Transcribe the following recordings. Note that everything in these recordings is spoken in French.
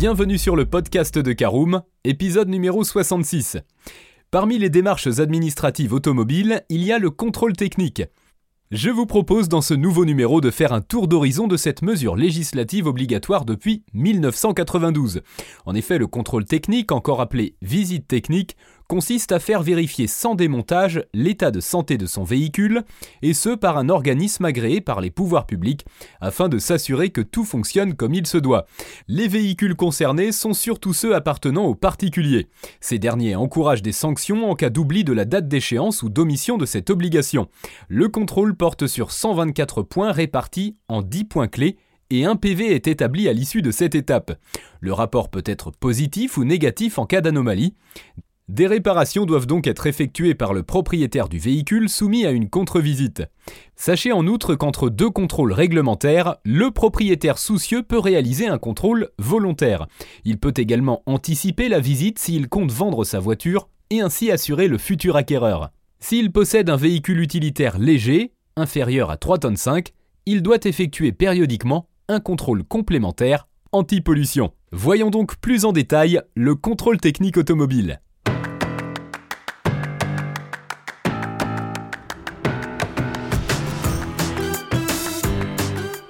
Bienvenue sur le podcast de Caroom, épisode numéro 66. Parmi les démarches administratives automobiles, il y a le contrôle technique. Je vous propose dans ce nouveau numéro de faire un tour d'horizon de cette mesure législative obligatoire depuis 1992. En effet, le contrôle technique, encore appelé visite technique, consiste à faire vérifier sans démontage l'état de santé de son véhicule, et ce par un organisme agréé par les pouvoirs publics, afin de s'assurer que tout fonctionne comme il se doit. Les véhicules concernés sont surtout ceux appartenant aux particuliers. Ces derniers encouragent des sanctions en cas d'oubli de la date d'échéance ou d'omission de cette obligation. Le contrôle porte sur 124 points répartis en 10 points clés et un PV est établi à l'issue de cette étape. Le rapport peut être positif ou négatif en cas d'anomalie. Des réparations doivent donc être effectuées par le propriétaire du véhicule soumis à une contre-visite. Sachez en outre qu'entre deux contrôles réglementaires, le propriétaire soucieux peut réaliser un contrôle volontaire. Il peut également anticiper la visite s'il compte vendre sa voiture et ainsi assurer le futur acquéreur. S'il possède un véhicule utilitaire léger, inférieur à 3 tonnes 5, il doit effectuer périodiquement un contrôle complémentaire anti-pollution. Voyons donc plus en détail le contrôle technique automobile.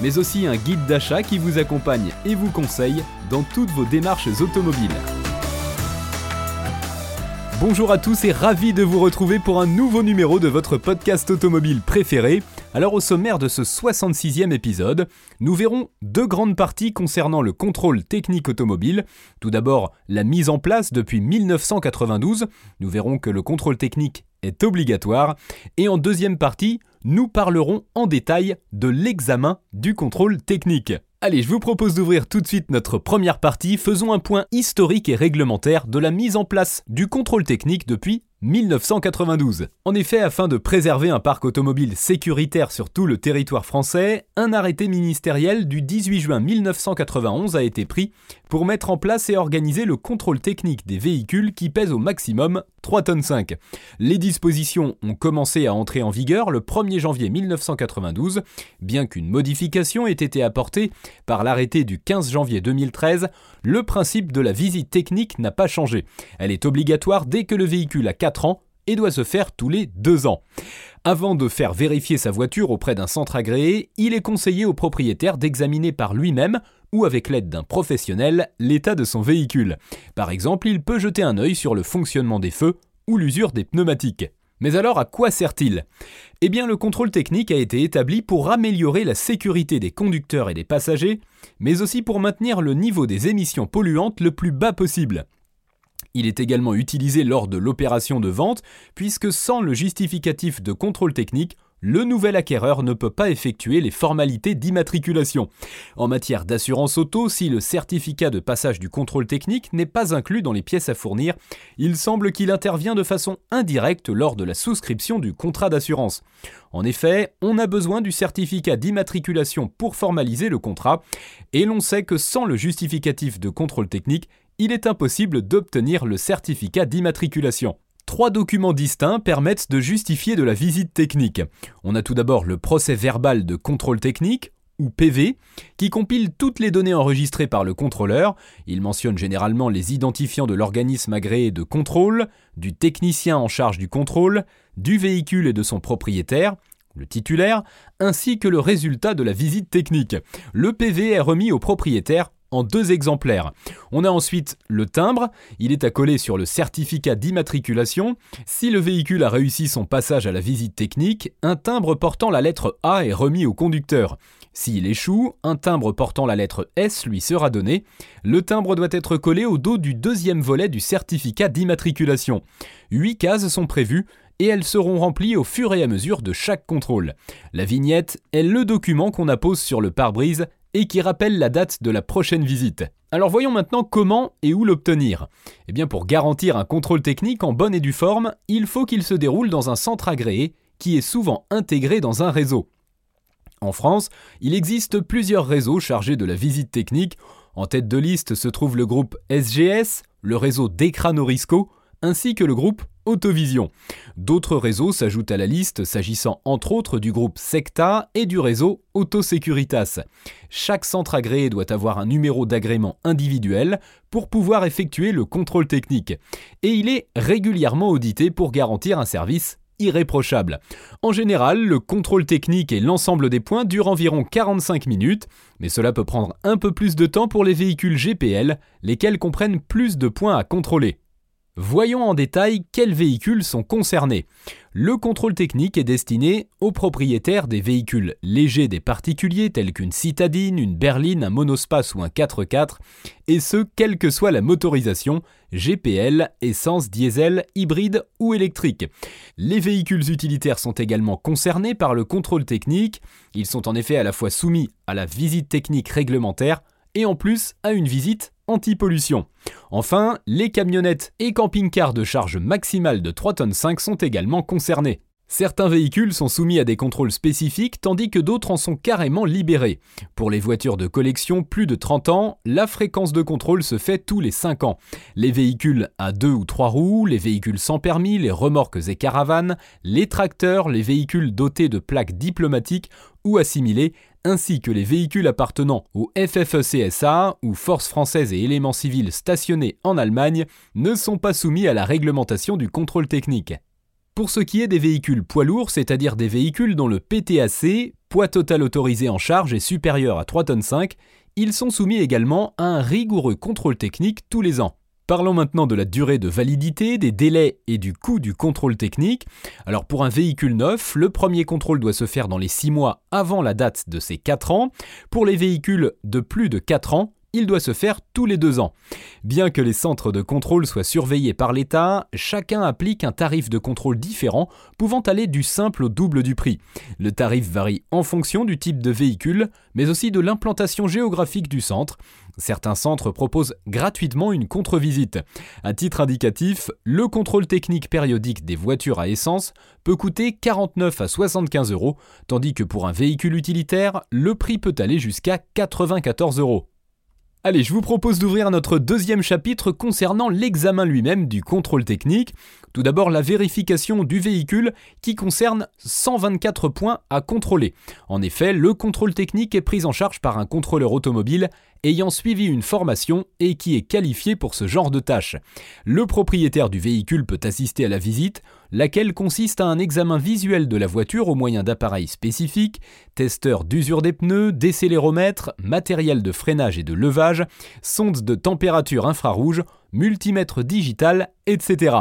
mais aussi un guide d'achat qui vous accompagne et vous conseille dans toutes vos démarches automobiles. Bonjour à tous et ravi de vous retrouver pour un nouveau numéro de votre podcast automobile préféré. Alors au sommaire de ce 66e épisode, nous verrons deux grandes parties concernant le contrôle technique automobile. Tout d'abord, la mise en place depuis 1992. Nous verrons que le contrôle technique est obligatoire. Et en deuxième partie, nous parlerons en détail de l'examen du contrôle technique. Allez, je vous propose d'ouvrir tout de suite notre première partie. Faisons un point historique et réglementaire de la mise en place du contrôle technique depuis 1992. En effet, afin de préserver un parc automobile sécuritaire sur tout le territoire français, un arrêté ministériel du 18 juin 1991 a été pris pour mettre en place et organiser le contrôle technique des véhicules qui pèsent au maximum 3 tonnes 5. Les dispositions ont commencé à entrer en vigueur le 1er janvier 1992, bien qu'une modification ait été apportée par l'arrêté du 15 janvier 2013, le principe de la visite technique n'a pas changé. Elle est obligatoire dès que le véhicule a 4 ans et doit se faire tous les 2 ans. Avant de faire vérifier sa voiture auprès d'un centre agréé, il est conseillé au propriétaire d'examiner par lui-même ou avec l'aide d'un professionnel l'état de son véhicule. Par exemple, il peut jeter un œil sur le fonctionnement des feux ou l'usure des pneumatiques. Mais alors à quoi sert-il? Eh bien le contrôle technique a été établi pour améliorer la sécurité des conducteurs et des passagers, mais aussi pour maintenir le niveau des émissions polluantes le plus bas possible. Il est également utilisé lors de l'opération de vente, puisque sans le justificatif de contrôle technique, le nouvel acquéreur ne peut pas effectuer les formalités d'immatriculation. En matière d'assurance auto, si le certificat de passage du contrôle technique n'est pas inclus dans les pièces à fournir, il semble qu'il intervient de façon indirecte lors de la souscription du contrat d'assurance. En effet, on a besoin du certificat d'immatriculation pour formaliser le contrat, et l'on sait que sans le justificatif de contrôle technique, il est impossible d'obtenir le certificat d'immatriculation. Trois documents distincts permettent de justifier de la visite technique. On a tout d'abord le procès verbal de contrôle technique, ou PV, qui compile toutes les données enregistrées par le contrôleur. Il mentionne généralement les identifiants de l'organisme agréé de contrôle, du technicien en charge du contrôle, du véhicule et de son propriétaire, le titulaire, ainsi que le résultat de la visite technique. Le PV est remis au propriétaire en deux exemplaires. On a ensuite le timbre, il est à coller sur le certificat d'immatriculation. Si le véhicule a réussi son passage à la visite technique, un timbre portant la lettre A est remis au conducteur. S'il échoue, un timbre portant la lettre S lui sera donné. Le timbre doit être collé au dos du deuxième volet du certificat d'immatriculation. Huit cases sont prévues et elles seront remplies au fur et à mesure de chaque contrôle. La vignette est le document qu'on appose sur le pare-brise et qui rappelle la date de la prochaine visite. Alors voyons maintenant comment et où l'obtenir. Eh bien pour garantir un contrôle technique en bonne et due forme, il faut qu'il se déroule dans un centre agréé qui est souvent intégré dans un réseau. En France, il existe plusieurs réseaux chargés de la visite technique. En tête de liste se trouve le groupe SGS, le réseau Decranorisco, ainsi que le groupe Autovision. D'autres réseaux s'ajoutent à la liste s'agissant entre autres du groupe Secta et du réseau Autosecuritas. Chaque centre agréé doit avoir un numéro d'agrément individuel pour pouvoir effectuer le contrôle technique. Et il est régulièrement audité pour garantir un service irréprochable. En général, le contrôle technique et l'ensemble des points durent environ 45 minutes, mais cela peut prendre un peu plus de temps pour les véhicules GPL, lesquels comprennent plus de points à contrôler. Voyons en détail quels véhicules sont concernés. Le contrôle technique est destiné aux propriétaires des véhicules légers des particuliers tels qu'une citadine, une berline, un monospace ou un 4x4, et ce, quelle que soit la motorisation, GPL, essence, diesel, hybride ou électrique. Les véhicules utilitaires sont également concernés par le contrôle technique, ils sont en effet à la fois soumis à la visite technique réglementaire et en plus à une visite anti-pollution. Enfin, les camionnettes et camping-cars de charge maximale de 3 tonnes 5 sont également concernés. Certains véhicules sont soumis à des contrôles spécifiques tandis que d'autres en sont carrément libérés. Pour les voitures de collection plus de 30 ans, la fréquence de contrôle se fait tous les 5 ans. Les véhicules à 2 ou 3 roues, les véhicules sans permis, les remorques et caravanes, les tracteurs, les véhicules dotés de plaques diplomatiques ou assimilés, ainsi que les véhicules appartenant au FFECSA ou Forces françaises et éléments civils stationnés en Allemagne, ne sont pas soumis à la réglementation du contrôle technique. Pour ce qui est des véhicules poids lourds, c'est-à-dire des véhicules dont le PTAC, poids total autorisé en charge, est supérieur à 3 tonnes 5, ils sont soumis également à un rigoureux contrôle technique tous les ans. Parlons maintenant de la durée de validité, des délais et du coût du contrôle technique. Alors pour un véhicule neuf, le premier contrôle doit se faire dans les 6 mois avant la date de ses 4 ans. Pour les véhicules de plus de 4 ans, il doit se faire tous les deux ans. Bien que les centres de contrôle soient surveillés par l'État, chacun applique un tarif de contrôle différent, pouvant aller du simple au double du prix. Le tarif varie en fonction du type de véhicule, mais aussi de l'implantation géographique du centre. Certains centres proposent gratuitement une contre-visite. À titre indicatif, le contrôle technique périodique des voitures à essence peut coûter 49 à 75 euros, tandis que pour un véhicule utilitaire, le prix peut aller jusqu'à 94 euros. Allez, je vous propose d'ouvrir notre deuxième chapitre concernant l'examen lui-même du contrôle technique. Tout d'abord, la vérification du véhicule qui concerne 124 points à contrôler. En effet, le contrôle technique est pris en charge par un contrôleur automobile ayant suivi une formation et qui est qualifié pour ce genre de tâche. Le propriétaire du véhicule peut assister à la visite, laquelle consiste à un examen visuel de la voiture au moyen d'appareils spécifiques, testeurs d'usure des pneus, décéléromètres, matériel de freinage et de levage, sondes de température infrarouge, multimètre digital, etc.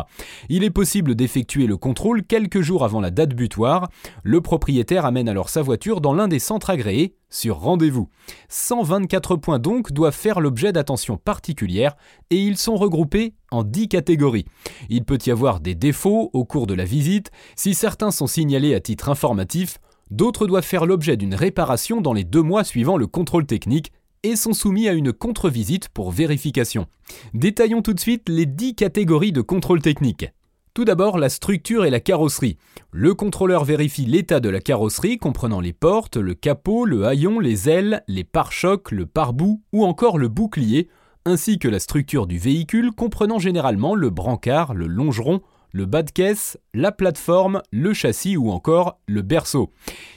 Il est possible d'effectuer le contrôle quelques jours avant la date butoir. Le propriétaire amène alors sa voiture dans l'un des centres agréés sur rendez-vous. 124 points donc doivent faire l'objet d'attention particulière et ils sont regroupés en 10 catégories. Il peut y avoir des défauts au cours de la visite. Si certains sont signalés à titre informatif, d'autres doivent faire l'objet d'une réparation dans les deux mois suivant le contrôle technique et sont soumis à une contre-visite pour vérification. Détaillons tout de suite les 10 catégories de contrôle technique. Tout d'abord, la structure et la carrosserie. Le contrôleur vérifie l'état de la carrosserie comprenant les portes, le capot, le haillon, les ailes, les pare-chocs, le pare-boue ou encore le bouclier, ainsi que la structure du véhicule comprenant généralement le brancard, le longeron, le bas de caisse, la plateforme, le châssis ou encore le berceau.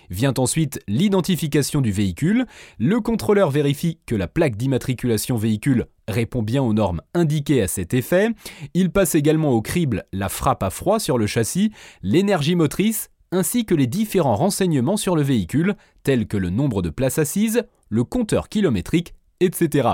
Vient ensuite l'identification du véhicule. Le contrôleur vérifie que la plaque d'immatriculation véhicule répond bien aux normes indiquées à cet effet. Il passe également au crible la frappe à froid sur le châssis, l'énergie motrice, ainsi que les différents renseignements sur le véhicule, tels que le nombre de places assises, le compteur kilométrique etc.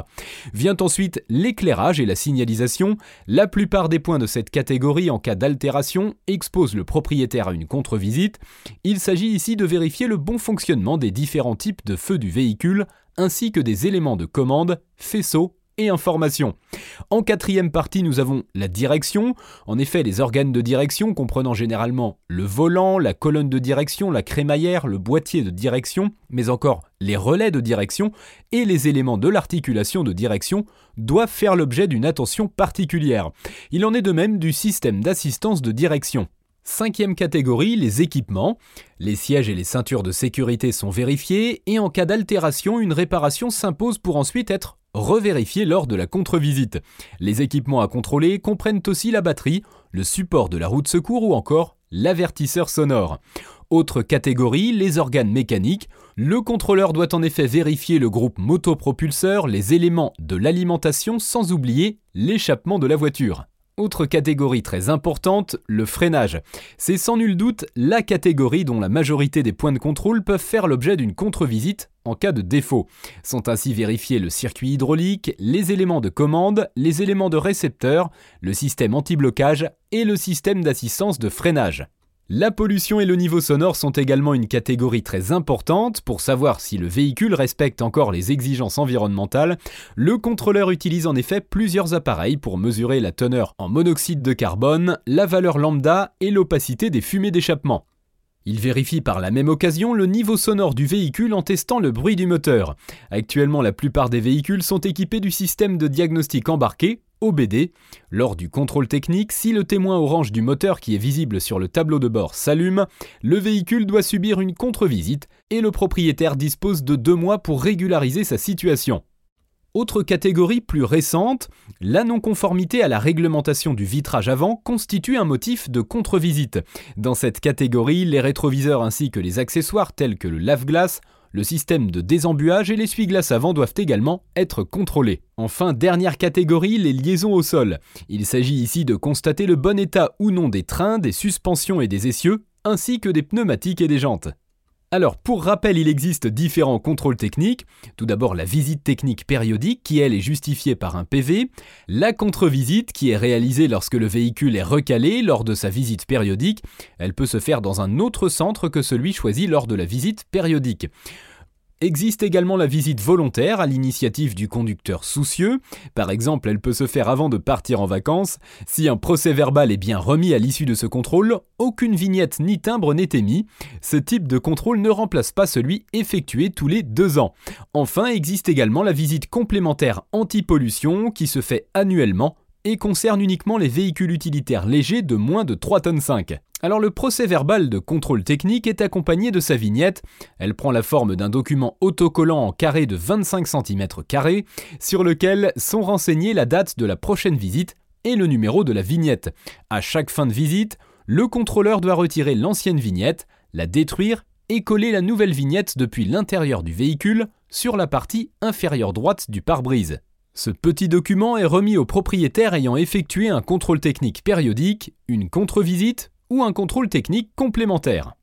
Vient ensuite l'éclairage et la signalisation. La plupart des points de cette catégorie en cas d'altération exposent le propriétaire à une contre-visite. Il s'agit ici de vérifier le bon fonctionnement des différents types de feux du véhicule ainsi que des éléments de commande, faisceaux et information. En quatrième partie, nous avons la direction. En effet, les organes de direction comprenant généralement le volant, la colonne de direction, la crémaillère, le boîtier de direction, mais encore les relais de direction et les éléments de l'articulation de direction doivent faire l'objet d'une attention particulière. Il en est de même du système d'assistance de direction. Cinquième catégorie, les équipements. Les sièges et les ceintures de sécurité sont vérifiés et en cas d'altération, une réparation s'impose pour ensuite être revérifiée lors de la contre-visite. Les équipements à contrôler comprennent aussi la batterie, le support de la roue de secours ou encore l'avertisseur sonore. Autre catégorie, les organes mécaniques. Le contrôleur doit en effet vérifier le groupe motopropulseur, les éléments de l'alimentation sans oublier l'échappement de la voiture. Autre catégorie très importante, le freinage. C'est sans nul doute la catégorie dont la majorité des points de contrôle peuvent faire l'objet d'une contre-visite en cas de défaut. Sont ainsi vérifiés le circuit hydraulique, les éléments de commande, les éléments de récepteur, le système anti-blocage et le système d'assistance de freinage. La pollution et le niveau sonore sont également une catégorie très importante. Pour savoir si le véhicule respecte encore les exigences environnementales, le contrôleur utilise en effet plusieurs appareils pour mesurer la teneur en monoxyde de carbone, la valeur lambda et l'opacité des fumées d'échappement. Il vérifie par la même occasion le niveau sonore du véhicule en testant le bruit du moteur. Actuellement, la plupart des véhicules sont équipés du système de diagnostic embarqué, OBD. Lors du contrôle technique, si le témoin orange du moteur qui est visible sur le tableau de bord s'allume, le véhicule doit subir une contre-visite et le propriétaire dispose de deux mois pour régulariser sa situation. Autre catégorie plus récente, la non-conformité à la réglementation du vitrage avant constitue un motif de contre-visite. Dans cette catégorie, les rétroviseurs ainsi que les accessoires tels que le lave-glace le système de désembuage et l'essuie-glace avant doivent également être contrôlés. Enfin, dernière catégorie, les liaisons au sol. Il s'agit ici de constater le bon état ou non des trains, des suspensions et des essieux, ainsi que des pneumatiques et des jantes. Alors, pour rappel, il existe différents contrôles techniques. Tout d'abord, la visite technique périodique, qui elle est justifiée par un PV. La contre-visite, qui est réalisée lorsque le véhicule est recalé lors de sa visite périodique. Elle peut se faire dans un autre centre que celui choisi lors de la visite périodique. Existe également la visite volontaire à l'initiative du conducteur soucieux. Par exemple, elle peut se faire avant de partir en vacances. Si un procès verbal est bien remis à l'issue de ce contrôle, aucune vignette ni timbre n'est émis. Ce type de contrôle ne remplace pas celui effectué tous les deux ans. Enfin, existe également la visite complémentaire anti-pollution qui se fait annuellement et concerne uniquement les véhicules utilitaires légers de moins de 3 tonnes 5. Alors le procès verbal de contrôle technique est accompagné de sa vignette. Elle prend la forme d'un document autocollant en carré de 25 cm sur lequel sont renseignés la date de la prochaine visite et le numéro de la vignette. À chaque fin de visite, le contrôleur doit retirer l'ancienne vignette, la détruire et coller la nouvelle vignette depuis l'intérieur du véhicule sur la partie inférieure droite du pare-brise. Ce petit document est remis au propriétaire ayant effectué un contrôle technique périodique, une contre-visite ou un contrôle technique complémentaire.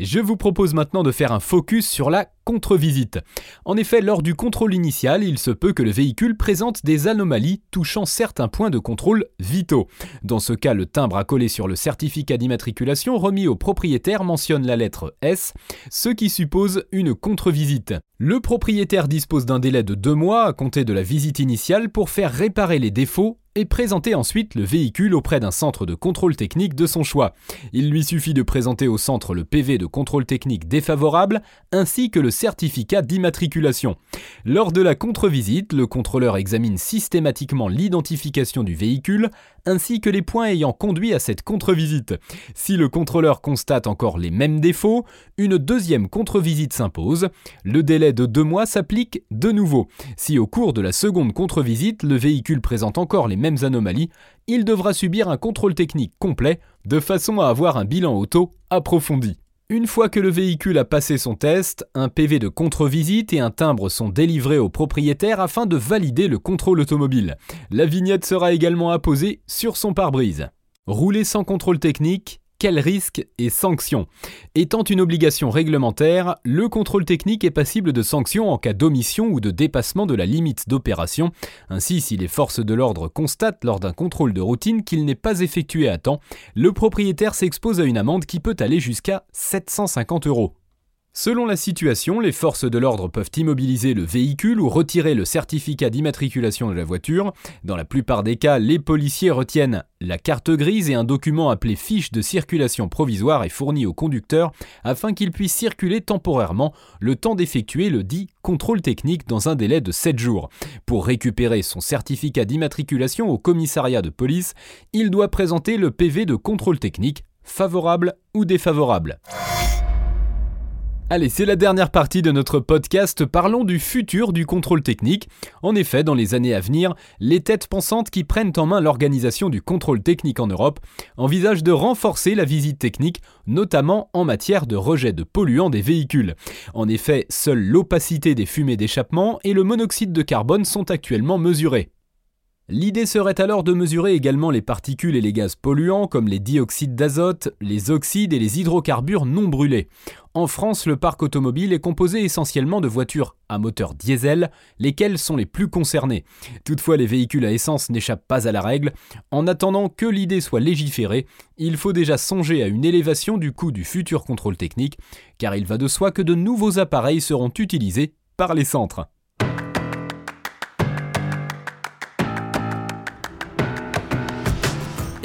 Je vous propose maintenant de faire un focus sur la contre-visite. En effet, lors du contrôle initial, il se peut que le véhicule présente des anomalies touchant certains points de contrôle vitaux. Dans ce cas, le timbre à coller sur le certificat d'immatriculation remis au propriétaire mentionne la lettre S, ce qui suppose une contre-visite. Le propriétaire dispose d'un délai de deux mois à compter de la visite initiale pour faire réparer les défauts et présenter ensuite le véhicule auprès d'un centre de contrôle technique de son choix. Il lui suffit de présenter au centre le PV de contrôle technique défavorable ainsi que le certificat d'immatriculation. Lors de la contre-visite, le contrôleur examine systématiquement l'identification du véhicule ainsi que les points ayant conduit à cette contre-visite. Si le contrôleur constate encore les mêmes défauts, une deuxième contre-visite s'impose. Le délai de deux mois s'applique de nouveau. Si au cours de la seconde contre-visite, le véhicule présente encore les mêmes anomalies, il devra subir un contrôle technique complet de façon à avoir un bilan auto approfondi. Une fois que le véhicule a passé son test, un PV de contre-visite et un timbre sont délivrés au propriétaire afin de valider le contrôle automobile. La vignette sera également apposée sur son pare-brise. Rouler sans contrôle technique, quels risques et sanctions Étant une obligation réglementaire, le contrôle technique est passible de sanctions en cas d'omission ou de dépassement de la limite d'opération. Ainsi, si les forces de l'ordre constatent lors d'un contrôle de routine qu'il n'est pas effectué à temps, le propriétaire s'expose à une amende qui peut aller jusqu'à 750 euros. Selon la situation, les forces de l'ordre peuvent immobiliser le véhicule ou retirer le certificat d'immatriculation de la voiture. Dans la plupart des cas, les policiers retiennent la carte grise et un document appelé fiche de circulation provisoire est fourni au conducteur afin qu'il puisse circuler temporairement le temps d'effectuer le dit contrôle technique dans un délai de 7 jours. Pour récupérer son certificat d'immatriculation au commissariat de police, il doit présenter le PV de contrôle technique, favorable ou défavorable. Allez, c'est la dernière partie de notre podcast. Parlons du futur du contrôle technique. En effet, dans les années à venir, les têtes pensantes qui prennent en main l'organisation du contrôle technique en Europe envisagent de renforcer la visite technique, notamment en matière de rejet de polluants des véhicules. En effet, seule l'opacité des fumées d'échappement et le monoxyde de carbone sont actuellement mesurés. L'idée serait alors de mesurer également les particules et les gaz polluants comme les dioxydes d'azote, les oxydes et les hydrocarbures non brûlés. En France, le parc automobile est composé essentiellement de voitures à moteur diesel, lesquelles sont les plus concernées. Toutefois, les véhicules à essence n'échappent pas à la règle. En attendant que l'idée soit légiférée, il faut déjà songer à une élévation du coût du futur contrôle technique, car il va de soi que de nouveaux appareils seront utilisés par les centres.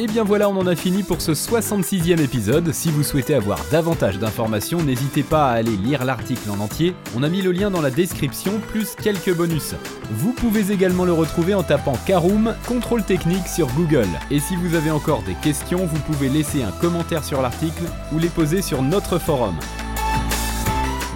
Et bien voilà, on en a fini pour ce 66e épisode. Si vous souhaitez avoir davantage d'informations, n'hésitez pas à aller lire l'article en entier. On a mis le lien dans la description, plus quelques bonus. Vous pouvez également le retrouver en tapant Caroom contrôle technique sur Google. Et si vous avez encore des questions, vous pouvez laisser un commentaire sur l'article ou les poser sur notre forum.